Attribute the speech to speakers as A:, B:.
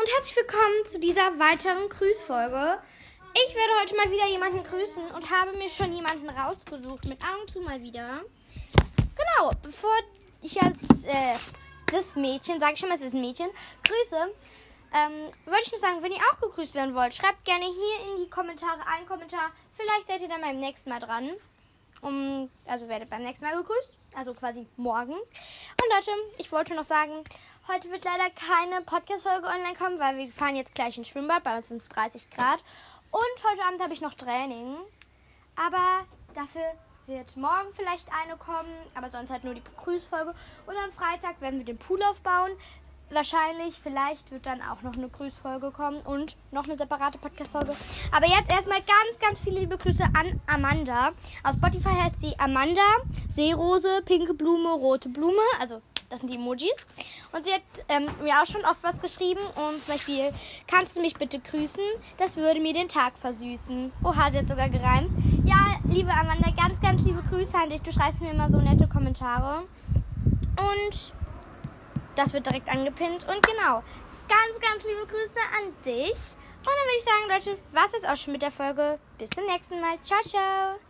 A: und herzlich willkommen zu dieser weiteren Grüßfolge. Ich werde heute mal wieder jemanden grüßen und habe mir schon jemanden rausgesucht. Mit Augen zu mal wieder. Genau, bevor ich jetzt äh, das Mädchen, sage ich schon mal, es ist ein Mädchen, grüße, ähm, wollte ich nur sagen, wenn ihr auch gegrüßt werden wollt, schreibt gerne hier in die Kommentare einen Kommentar. Vielleicht seid ihr dann beim nächsten Mal dran. Um, also werdet beim nächsten Mal gegrüßt. Also quasi morgen. Und Leute, ich wollte noch sagen, heute wird leider keine Podcast-Folge online kommen, weil wir fahren jetzt gleich ins Schwimmbad. Bei uns sind es 30 Grad. Und heute Abend habe ich noch Training. Aber dafür wird morgen vielleicht eine kommen, aber sonst halt nur die Grüßfolge. Und am Freitag werden wir den Pool aufbauen. Wahrscheinlich, vielleicht wird dann auch noch eine Grüßfolge kommen und noch eine separate Podcast-Folge. Aber jetzt erstmal ganz, ganz viele liebe Grüße an Amanda. Auf Spotify heißt sie Amanda, Seerose, pinke Blume, rote Blume. Also, das sind die Emojis. Und sie hat ähm, mir auch schon oft was geschrieben. Und zum Beispiel, kannst du mich bitte grüßen? Das würde mir den Tag versüßen. Oha, sie hat sogar gereimt. Ja, liebe Amanda, ganz, ganz liebe Grüße an dich. Du schreibst mir immer so nette Kommentare. Und das wird direkt angepinnt. Und genau, ganz, ganz liebe Grüße an dich. Und dann würde ich sagen, Leute, was ist auch schon mit der Folge. Bis zum nächsten Mal. Ciao, ciao.